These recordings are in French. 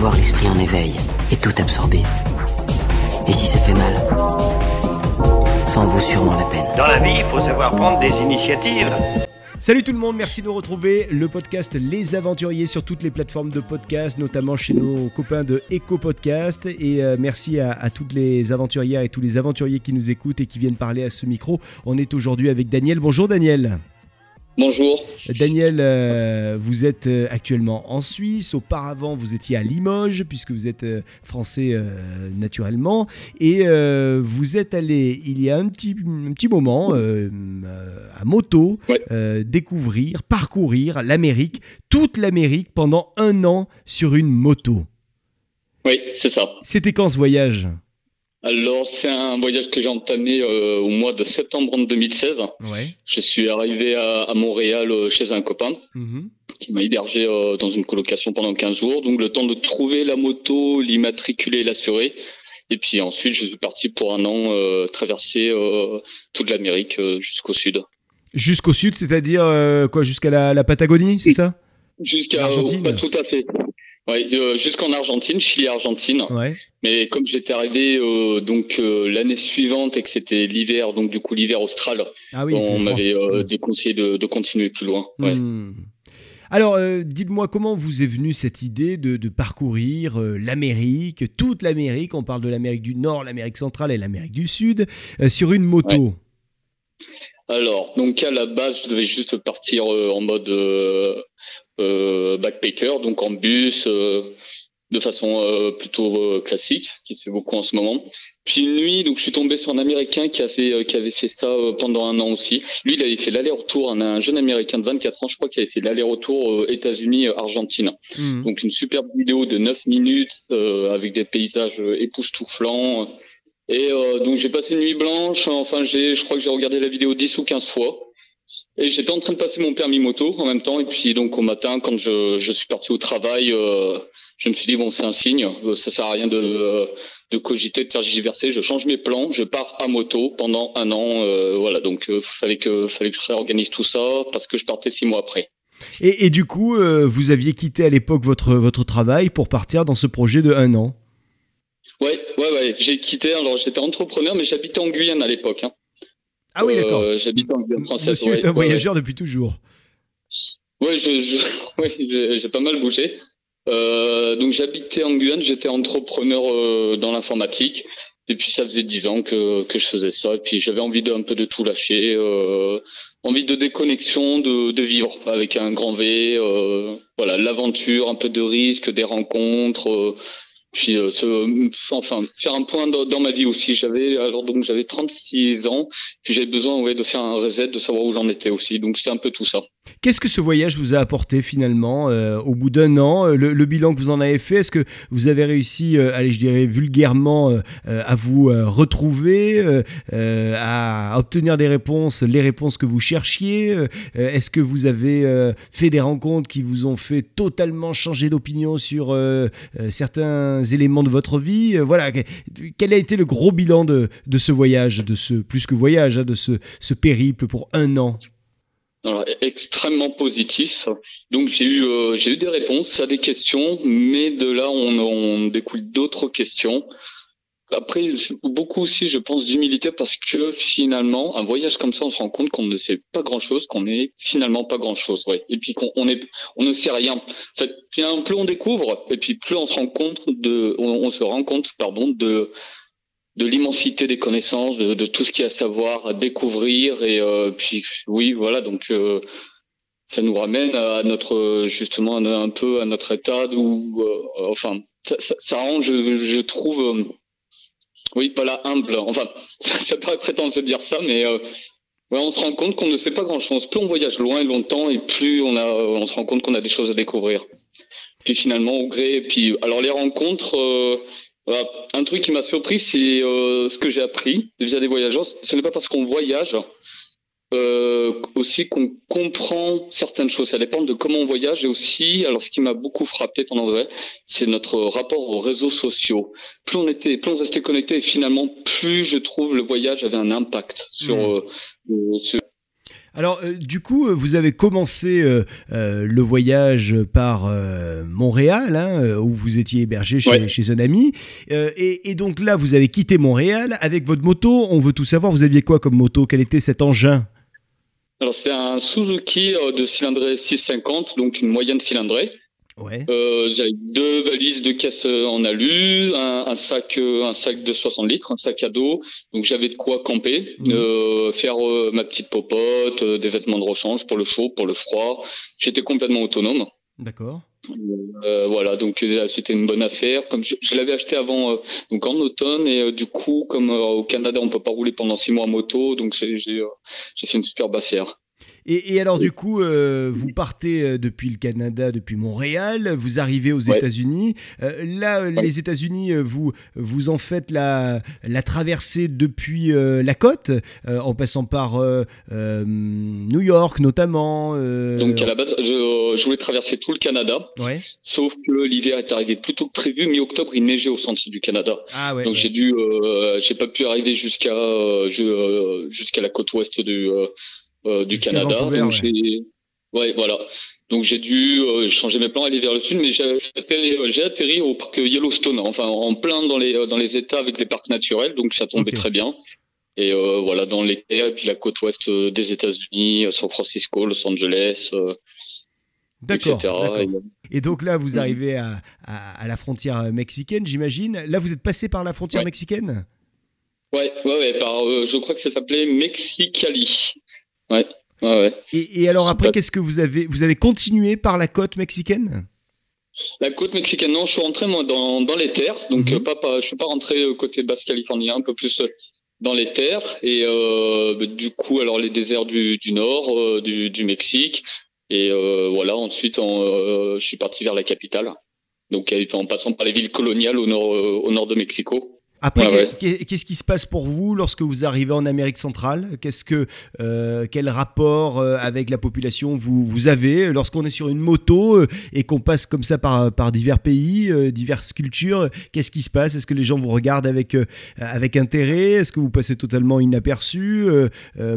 avoir l'esprit en éveil et tout absorber. Et si ça fait mal, ça en vaut sûrement la peine. Dans la vie, il faut savoir prendre des initiatives. Salut tout le monde, merci de nous retrouver. Le podcast Les Aventuriers sur toutes les plateformes de podcast, notamment chez nos copains de Eco Podcast. Et euh, merci à, à toutes les aventurières et tous les aventuriers qui nous écoutent et qui viennent parler à ce micro. On est aujourd'hui avec Daniel. Bonjour Daniel. Bonjour. Daniel, euh, vous êtes euh, actuellement en Suisse. Auparavant, vous étiez à Limoges, puisque vous êtes euh, français euh, naturellement. Et vous êtes allé, il y a un petit, un petit moment, à moto, Ouais. découvrir, parcourir l'Amérique, toute l'Amérique pendant un an sur une moto. Oui, c'est ça. C'était quand ce voyage? Alors, c'est un voyage que j'ai entamé euh, au mois de septembre 2016. Ouais. Je suis arrivé à, à Montréal euh, chez un copain Mhm. qui m'a hébergé euh, dans une colocation pendant 15 jours. Donc, le temps de trouver la moto, l'immatriculer, l'assurer. Et puis ensuite, je suis parti pour un an traverser toute l'Amérique jusqu'au sud. Jusqu'au sud, c'est-à-dire quoi Jusqu'à la, la Patagonie, c'est ça? Jusqu'à L'Argentine. pas tout à fait. Ouais, euh, jusqu'en Argentine, Chili-Argentine. Ouais. Mais comme j'étais arrivé euh, donc euh, l'année suivante et que c'était l'hiver, donc du coup l'hiver austral, Ah oui. on m'avait déconseillé de, de continuer plus loin. Ouais. Hmm. Alors, dites-moi comment vous est venue cette idée de, de parcourir l'Amérique, toute l'Amérique, on parle de l'Amérique du Nord, l'Amérique centrale et l'Amérique du Sud, sur une moto. Alors, donc à la base, je devais juste partir en mode backpacker, donc en bus, euh, de façon euh, plutôt euh, classique, qui se fait beaucoup en ce moment. Puis une nuit, donc je suis tombé sur un Américain qui avait euh, qui avait fait ça euh, pendant un an aussi. Lui, il avait fait l'aller-retour, un, un jeune Américain de 24 ans, je crois, qui avait fait l'aller-retour euh, États-Unis-Argentine. Hmm. Donc une superbe vidéo de 9 minutes euh, avec des paysages euh, époustouflants. Et euh, donc j'ai passé une nuit blanche. Enfin, j'ai, je crois que j'ai regardé la vidéo 10 ou 15 fois. Et j'étais en train de passer mon permis moto en même temps. Et puis donc au matin, quand je, je suis parti au travail, euh, je me suis dit bon, c'est un signe. Euh, Ça sert à rien de, de cogiter, de faire giverser. Je change mes plans. Je pars à moto pendant un an. euh, voilà. Donc euh, fallait que fallait que je réorganise tout ça parce que je partais six mois après. Et, et du coup, vous aviez quitté à l'époque votre, votre travail pour partir dans ce projet de un an? Ouais, ouais, ouais. J'ai quitté. Alors j'étais entrepreneur, mais j'habitais en Guyane à l'époque. Hein. Ah oui, d'accord. Euh, J'habitais en Guyane française. Monsieur est un voyageur depuis toujours. Ouais, je, je, ouais, j'ai pas mal bougé. Euh, donc j'habitais en Guyane, j'étais entrepreneur euh, dans l'informatique. Et puis ça faisait dix ans que, que je faisais ça. Et puis j'avais envie de, un peu de tout lâcher. Euh, envie de déconnexion, de, de vivre avec un grand V. Voilà, l'aventure, un peu de risque, des rencontres. Euh, puis euh, ce- enfin faire un point dans, ma vie aussi. J'avais alors donc j'avais 36 ans. Puis j'avais besoin de faire un reset, de savoir où j'en étais aussi. Donc c'était un peu tout ça. Qu'est-ce que ce voyage vous a apporté finalement euh, au bout d'un an euh, le, bilan que vous en avez fait, est-ce que vous avez réussi, euh, allez, je dirais vulgairement, à vous retrouver, à obtenir des réponses, les réponses que vous cherchiez Est-ce que vous avez fait des rencontres qui vous ont fait totalement changer d'opinion sur certains éléments de votre vie Voilà, que- quel a été le gros bilan de, de ce voyage, de ce plus que voyage, hein, de ce, ce périple pour un an? Alors, extrêmement positif. Donc j'ai eu euh, j'ai eu des réponses à des questions, mais de là on, on découle d'autres questions. Après, beaucoup aussi, je pense, d'humilité parce que finalement, un voyage comme ça, on se rend compte qu'on ne sait pas grand-chose, qu'on n'est finalement pas grand-chose, ouais. Et puis qu'on on est, on ne sait rien. En fait, plus on découvre, et puis plus on se rend compte de, on, on se rend compte, pardon, de de l'immensité des connaissances, de, tout ce qu'il y a à savoir, à découvrir, et euh, puis oui, voilà, donc euh, ça nous ramène à notre justement un peu à notre état où, euh, enfin, ça, rend, je, trouve. oui, la humble. Enfin, ça, paraît prétentieux de dire ça, mais on se rend compte qu'on ne sait pas grand-chose. Plus on voyage loin et longtemps, et plus on a, on se rend compte qu'on a des choses à découvrir. Puis finalement, au gré, et puis alors les rencontres. Voilà. Un truc qui m'a surpris, c'est euh, ce que j'ai appris via des voyageurs. Ce n'est pas parce qu'on voyage euh, aussi qu'on comprend certaines choses. Ça dépend de comment on voyage et aussi, alors ce qui m'a beaucoup frappé pendant ce voyage, c'est notre rapport aux réseaux sociaux. Plus on était, plus on restait connecté et finalement, plus je trouve le voyage avait un impact sur, Mmh. euh, sur Alors, euh, du coup, euh, vous avez commencé euh, le voyage par Montréal, hein, où vous étiez hébergé chez, un ami. Et, donc là, vous avez quitté Montréal avec votre moto. On veut tout savoir. Vous aviez quoi comme moto? Quel était cet engin? Alors, c'est un Suzuki de cylindrée 650, donc une moyenne cylindrée. Euh, j'avais deux valises de caisse euh, en alu, un, sac, euh, un sac de 60 litres, un sac à dos. Donc j'avais de quoi camper, mmh. faire ma petite popote, des vêtements de rechange pour le chaud, pour le froid. J'étais complètement autonome. D'accord. voilà, donc c'était une bonne affaire. Comme je, l'avais acheté avant, donc en automne, et du coup, comme au Canada, on peut pas rouler pendant six mois en moto, donc j'ai fait une superbe affaire. Et, alors, du coup, euh, vous partez euh, depuis le Canada, depuis Montréal, vous arrivez aux États-Unis. Euh, là, les États-Unis, vous, vous en faites la, la traversée depuis la côte, en passant par New York notamment. Donc, à la base, je, voulais traverser tout le Canada. Sauf que l'hiver est arrivé plus tôt que prévu. Mi-octobre, il neigeait au centre du Canada. Ah Donc, j'ai dû, j'ai pas pu arriver jusqu'à jusqu'à la côte ouest du euh, du Canada. Donc j'ai, ouais, voilà. Donc j'ai dû euh, changer mes plans, aller vers le sud, mais j'ai atterri, euh, atterri, au parc Yellowstone, enfin en plein dans les dans les États avec les parcs naturels, donc ça tombait très bien. Et voilà, dans l'été, et puis la côte ouest des États-Unis, San Francisco, Los Angeles. D'accord. Et, donc là, vous arrivez à, à, la frontière mexicaine, j'imagine. Là, vous êtes passé par la frontière mexicaine? Ouais, ouais, ouais. Par, je crois que ça s'appelait Mexicali. Ouais. ouais, Et, alors après, qu'est-ce que vous avez Vous avez continué par la côte mexicaine? La côte mexicaine, non, je suis rentré moi dans, dans les terres, donc euh, pas, pas, je suis pas rentré euh, côté basse californien, un peu plus euh, dans les terres. Et bah, du coup alors les déserts du, du nord du, du, Mexique. Et voilà ensuite je suis parti vers la capitale. Donc en passant par les villes coloniales au nord au nord de Mexico après, qu'est-ce qui se passe pour vous lorsque vous arrivez en Amérique centrale? Qu'est-ce que, euh, quel rapport euh, avec la population vous, vous avez lorsqu'on est sur une moto euh, et qu'on passe comme ça par, par divers pays, diverses cultures Qu'est-ce qui se passe? Est-ce que les gens vous regardent avec, avec intérêt? Est-ce que vous passez totalement inaperçu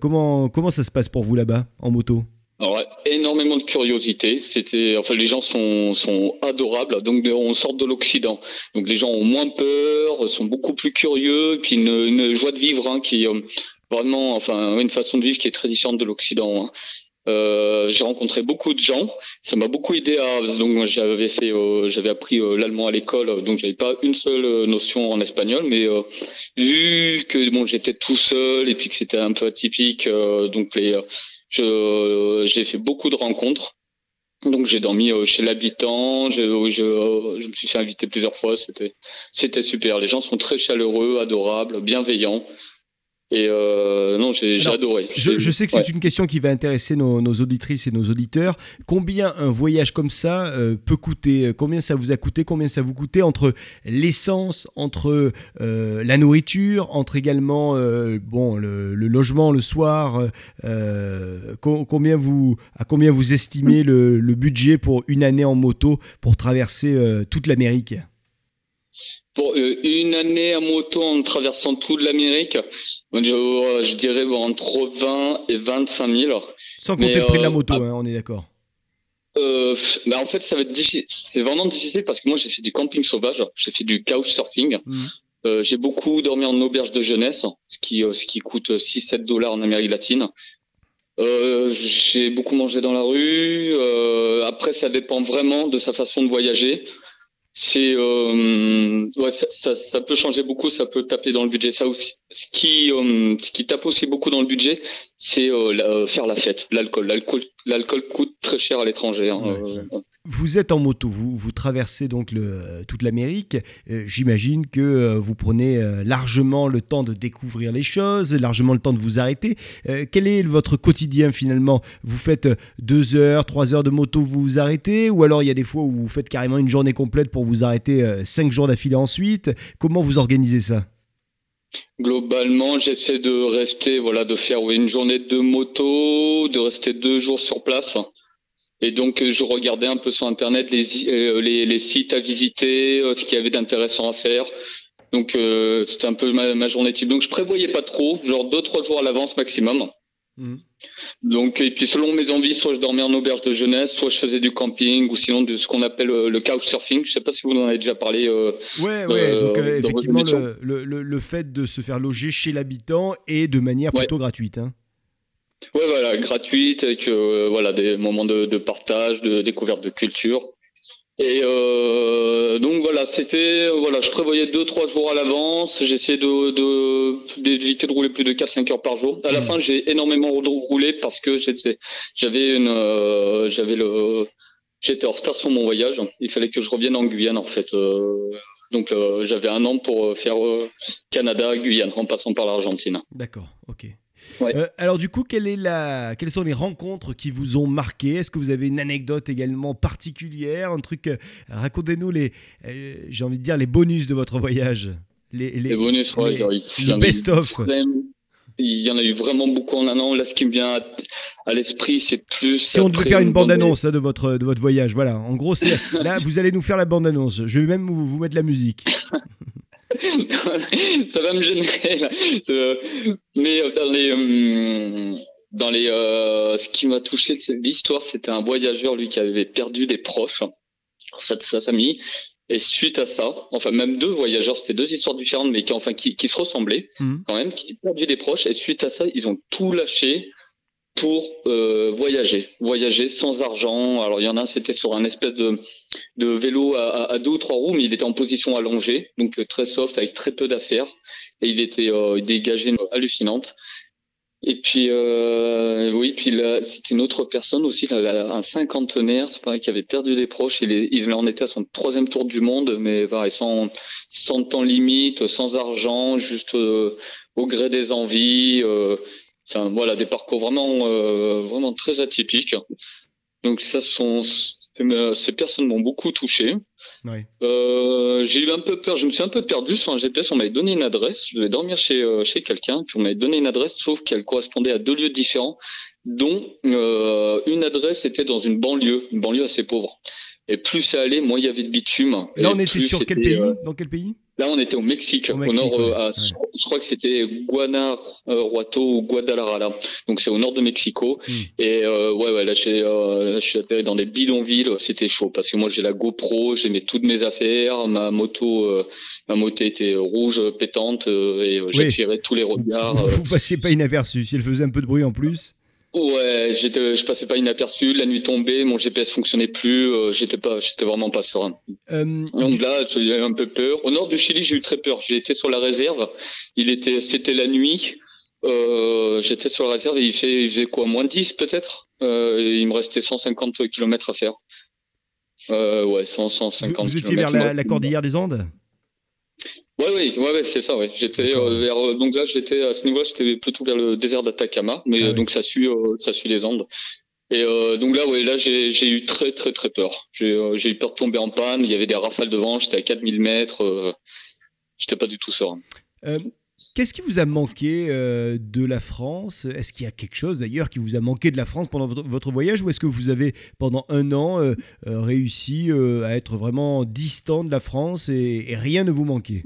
comment, comment ça se passe pour vous là-bas en moto? Alors, énormément de curiosité. C'était, enfin, les gens sont, sont adorables. Donc, on sort de l'Occident. Donc, les gens ont moins peur, sont beaucoup plus curieux, puis une, une joie de vivre hein, qui euh, vraiment, enfin, une façon de vivre qui est très différente de l'Occident. Hein. Euh, j'ai rencontré beaucoup de gens. Ça m'a beaucoup aidé à. Donc j'avais fait, euh, j'avais appris euh, l'allemand à l'école, donc j'avais pas une seule notion en espagnol, mais vu que bon j'étais tout seul et puis que c'était un peu atypique, donc les j'ai fait beaucoup de rencontres. Donc j'ai dormi euh, chez l'habitant, je, je, je, me suis fait inviter plusieurs fois, c'était c'était super. Les gens sont très chaleureux, adorables, bienveillants. Et euh, non, j'ai adoré. Je, sais que c'est une question qui va intéresser nos, auditrices et nos auditeurs. Combien un voyage comme ça euh, peut coûter Combien ça vous a coûté Combien ça vous coûtait entre l'essence, entre euh, la nourriture, entre également bon le, logement le soir Combien vous à combien vous estimez le, le, budget pour une année en moto pour traverser toute l'Amérique? Pour une année en moto en traversant toute l'Amérique, je, dirais entre 20 et 25 000. Sans compter le prix de la euh, moto, hein, on est d'accord. Euh, bah, en fait, ça va être difficile. C'est vraiment difficile parce que moi, j'ai fait du camping sauvage, j'ai fait du couchsurfing. Mmh. Euh, j'ai beaucoup dormi en auberge de jeunesse, ce qui, ce qui coûte 6-7 dollars en Amérique latine. j'ai beaucoup mangé dans la rue. après, ça dépend vraiment de sa façon de voyager c'est euh, ouais, ça, ça, peut changer beaucoup, ça peut taper dans le budget. Ça aussi, ce qui euh, ce qui tape aussi beaucoup dans le budget, c'est euh, faire la fête, l'alcool. L'alcool, l'alcool coûte très cher à l'étranger. Hein, vous êtes en moto, vous, vous traversez donc le, toute l'Amérique. Euh, j'imagine que euh, vous prenez euh, largement le temps de découvrir les choses, largement le temps de vous arrêter. quel est votre quotidien finalement? Vous faites deux heures, trois heures de moto, vous vous arrêtez? Ou alors il y a des fois où vous faites carrément une journée complète pour vous arrêter cinq jours d'affilée ensuite? Comment vous organisez ça? Globalement, j'essaie de rester, voilà, de faire une journée de moto, de rester deux jours sur place. Et donc, euh, je regardais un peu sur Internet les, euh, sites à visiter, euh, ce qu'il y avait d'intéressant à faire. Donc, c'était un peu ma, ma, journée type. Donc, je prévoyais pas trop, genre deux, trois jours à l'avance maximum. Mmh. Donc, et puis selon mes envies, soit je dormais en auberge de jeunesse, soit je faisais du camping, ou sinon de ce qu'on appelle euh, le couchsurfing. Je ne sais pas si vous en avez déjà parlé. Euh, ouais, ouais. donc effectivement, le, le, le, fait de se faire loger chez l'habitant et de manière plutôt gratuite. Hein. Ouais, voilà, gratuite, avec voilà, des moments de, de, partage, de découverte de culture. Et euh, donc voilà, c'était voilà, je prévoyais deux trois jours à l'avance. J'essayais de d'éviter de, rouler plus de 4-5 heures par jour. À la mmh. fin, j'ai énormément roulé parce que j'étais j'avais une euh, j'avais le j'étais en retard sur mon voyage. Il fallait que je revienne en Guyane en fait. Euh, donc euh, j'avais un an pour faire Canada, Guyane, en passant par l'Argentine. D'accord, ok. Euh, alors du coup, quelle est la... quelles sont les rencontres qui vous ont marqué Est-ce que vous avez une anecdote également particulière Un truc, euh, racontez-nous les, euh, j'ai envie de dire les bonus de votre voyage. Les, les, bonus, ouais, le best-of. Il y en a eu vraiment beaucoup en un an. Là, ce qui me vient à, l'esprit, c'est plus. Si on devait faire une bande-annonce hein, de, votre, de votre voyage, voilà. En gros, là, vous allez nous faire la bande-annonce. Je vais même vous, vous mettre la musique. Ça va me gêner. Mais euh, dans les, euh, dans les, euh, ce qui m'a touché, l'histoire, c'était un voyageur, lui, qui avait perdu des proches, en fait, sa famille. Et suite à ça, enfin même deux voyageurs, c'était deux histoires différentes, mais qui enfin qui, qui se ressemblaient mmh. quand même, qui perdu des proches. Et suite à ça, ils ont tout lâché pour euh, voyager, voyager sans argent. Alors il y en a, c'était sur un espèce de, vélo à, deux ou trois roues, mais il était en position allongée, donc euh, très soft, avec très peu d'affaires, et il était euh, dégagé hallucinante. Et puis euh, oui, puis c'était une autre personne aussi, un cinquantenaire, c'est pareil, qui avait perdu des proches. Il, il en était à son troisième tour du monde, mais pareil, sans, sans temps limite, sans argent, juste au gré des envies. Enfin, voilà, des parcours vraiment, euh, vraiment très atypiques. Donc ça, sont, ces personnes m'ont beaucoup touché. Euh, j'ai eu un peu peur, je me suis un peu perdu sur un GPS. On m'avait donné une adresse, je devais dormir chez, euh, chez quelqu'un, puis on m'avait donné une adresse, sauf qu'elle correspondait à deux lieux différents, dont une adresse était dans une banlieue, une banlieue assez pauvre. Et plus ça allait, moins il y avait de bitume. Là, on était sur quel pays Dans quel pays Là, on était au Mexique, au, nord, euh, je crois que c'était Guanajuato ou Guadalajara. Donc, c'est au nord de Mexico. Hmm. Et euh, ouais, ouais, là, euh, je suis atterri dans des bidonvilles. C'était chaud parce que moi, j'ai la GoPro, j'ai mis toutes mes affaires, ma moto, ma moto était rouge, pétante, et j'attirais tous les regards. Vous, vous passiez pas inaperçu. Si elle faisait un peu de bruit en plus. Ouais, j'étais, je passais pas inaperçu. La nuit tombée, mon GPS fonctionnait plus. Euh, j'étais pas, j'étais vraiment pas serein. Euh, Donc là, j'ai eu un peu peur. Au nord du Chili, j'ai eu très peur. J'ai été sur la réserve. Il était, c'était la nuit. Euh, j'étais sur la réserve et il, fait, il faisait quoi, moins 10 peut-être? Il me restait 150 km à faire. Ouais, 100, 150. Vous, vous étiez vers la, la cordillère des Andes? Ouais, oui, ouais, ouais, c'est ça, ouais. J'étais euh, vers, euh, donc là, j'étais à ce niveau-là, j'étais plutôt vers le désert d'Atacama, mais ah donc ça suit, euh, ça suit les Andes. Et donc là, ouais, là, j'ai eu très, très, très peur. J'ai eu peur de tomber en panne. Il y avait des rafales de vent. J'étais à 4000 mètres. j'étais pas du tout serein. Qu'est-ce qui vous a manqué de la France? Est-ce qu'il y a quelque chose d'ailleurs qui vous a manqué de la France pendant votre, voyage ou est-ce que vous avez pendant un an réussi à être vraiment distant de la France et, et rien ne vous manquait?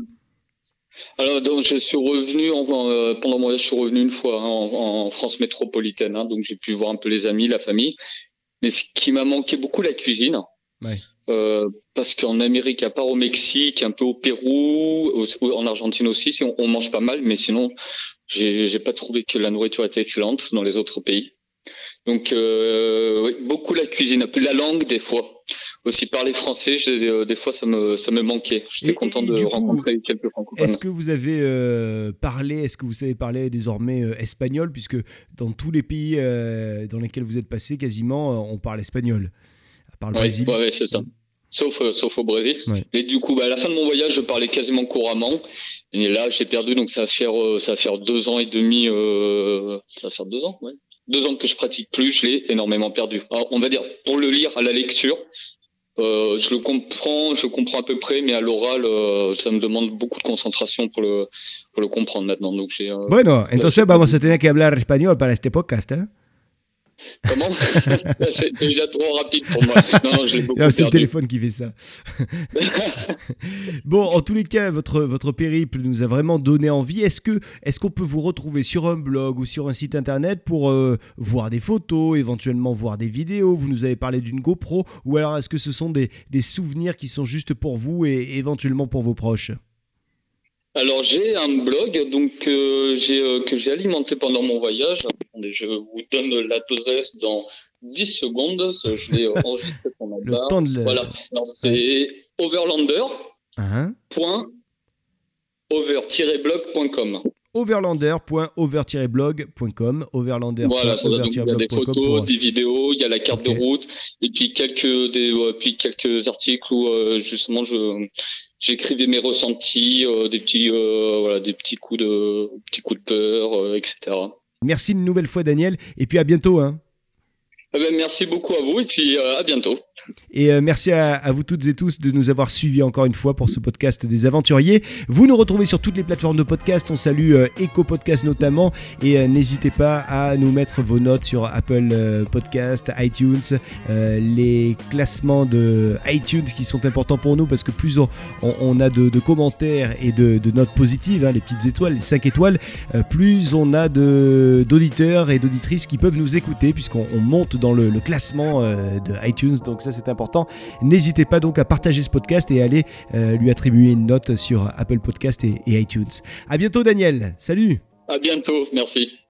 Alors, donc, je suis revenu euh, pendant mon voyage, je suis revenu une fois hein, en, France métropolitaine, hein, donc j'ai pu voir un peu les amis, la famille. Mais ce qui m'a manqué beaucoup, la cuisine. Euh, parce qu'en Amérique, à part au Mexique, un peu au Pérou, en Argentine aussi, on, mange pas mal, mais sinon, j'ai pas trouvé que la nourriture était excellente dans les autres pays. Donc, euh, beaucoup la cuisine, un peu la langue des fois aussi parler français, euh, des fois ça me, ça me manquait. J'étais content de rencontrer quelques francophones. Est-ce que vous avez euh, parlé, est-ce que vous savez parler désormais euh, espagnol, puisque dans tous les pays dans lesquels vous êtes passé, quasiment, on parle espagnol, à part le Brésil. Oui, c'est ça. Sauf, sauf au Brésil. Et du coup, bah, à la fin de mon voyage, je parlais quasiment couramment. Et là, j'ai perdu, donc ça va faire, ça va faire deux ans et demi. ça va faire deux ans, ouais. Deux ans que je pratique plus, je l'ai énormément perdu. Alors, on va dire, pour le lire à la lecture, euh, je le comprends, je comprends à peu près, mais à l'oral, euh, ça me demande beaucoup de concentration pour le, pour le comprendre maintenant. Donc, euh, bueno, entonces vamos a tener que hablar español para este podcast, ¿eh? Comment C'est déjà trop rapide pour moi. Non, non, je l'ai beaucoup C'est le téléphone qui fait ça. bon, en tous les cas, votre, votre périple nous a vraiment donné envie. Est-ce que est-ce qu'on peut vous retrouver sur un blog ou sur un site internet pour euh, voir des photos, éventuellement voir des vidéos? Vous nous avez parlé d'une GoPro, ou alors est-ce que ce sont des, des souvenirs qui sont juste pour vous et éventuellement pour vos proches? Alors j'ai un blog donc euh, j'ai euh, que j'ai alimenté pendant mon voyage. Attendez, je vous donne l'adresse dans 10 secondes. Je l'ai enregistré pendant Le là. temps de le- Voilà. C'est overlander.over-blog.com. Overlander.over-blog.com overlander.over-blog.com Voilà, ça, donc, il y a des photos, pour- des vidéos, il y a la carte de route et puis quelques des euh, puis quelques articles où euh, justement je j'écrivais mes ressentis, euh, des petits voilà des petits coups de petits coups de peur, etc. Merci une nouvelle fois Daniel et puis à bientôt hein. Eh ben, merci beaucoup à vous et puis euh, à bientôt. Et euh, merci à, vous toutes et tous de nous avoir suivis encore une fois pour ce podcast des aventuriers. Vous nous retrouvez sur toutes les plateformes de podcast. On salue euh, Echo Podcast notamment. Et euh, n'hésitez pas à nous mettre vos notes sur Apple Podcast, iTunes, les classements de iTunes qui sont importants pour nous parce que plus on, a de, commentaires et de, notes positives, hein, les petites étoiles, les 5 étoiles, plus on a d'auditeurs et d'auditrices qui peuvent nous écouter puisqu'on on monte dans le, classement euh, de iTunes. Donc ça c'est important. N'hésitez pas donc à partager ce podcast et à aller euh, lui attribuer une note sur Apple Podcast et, et iTunes. À bientôt Daniel. Salut. À bientôt, merci.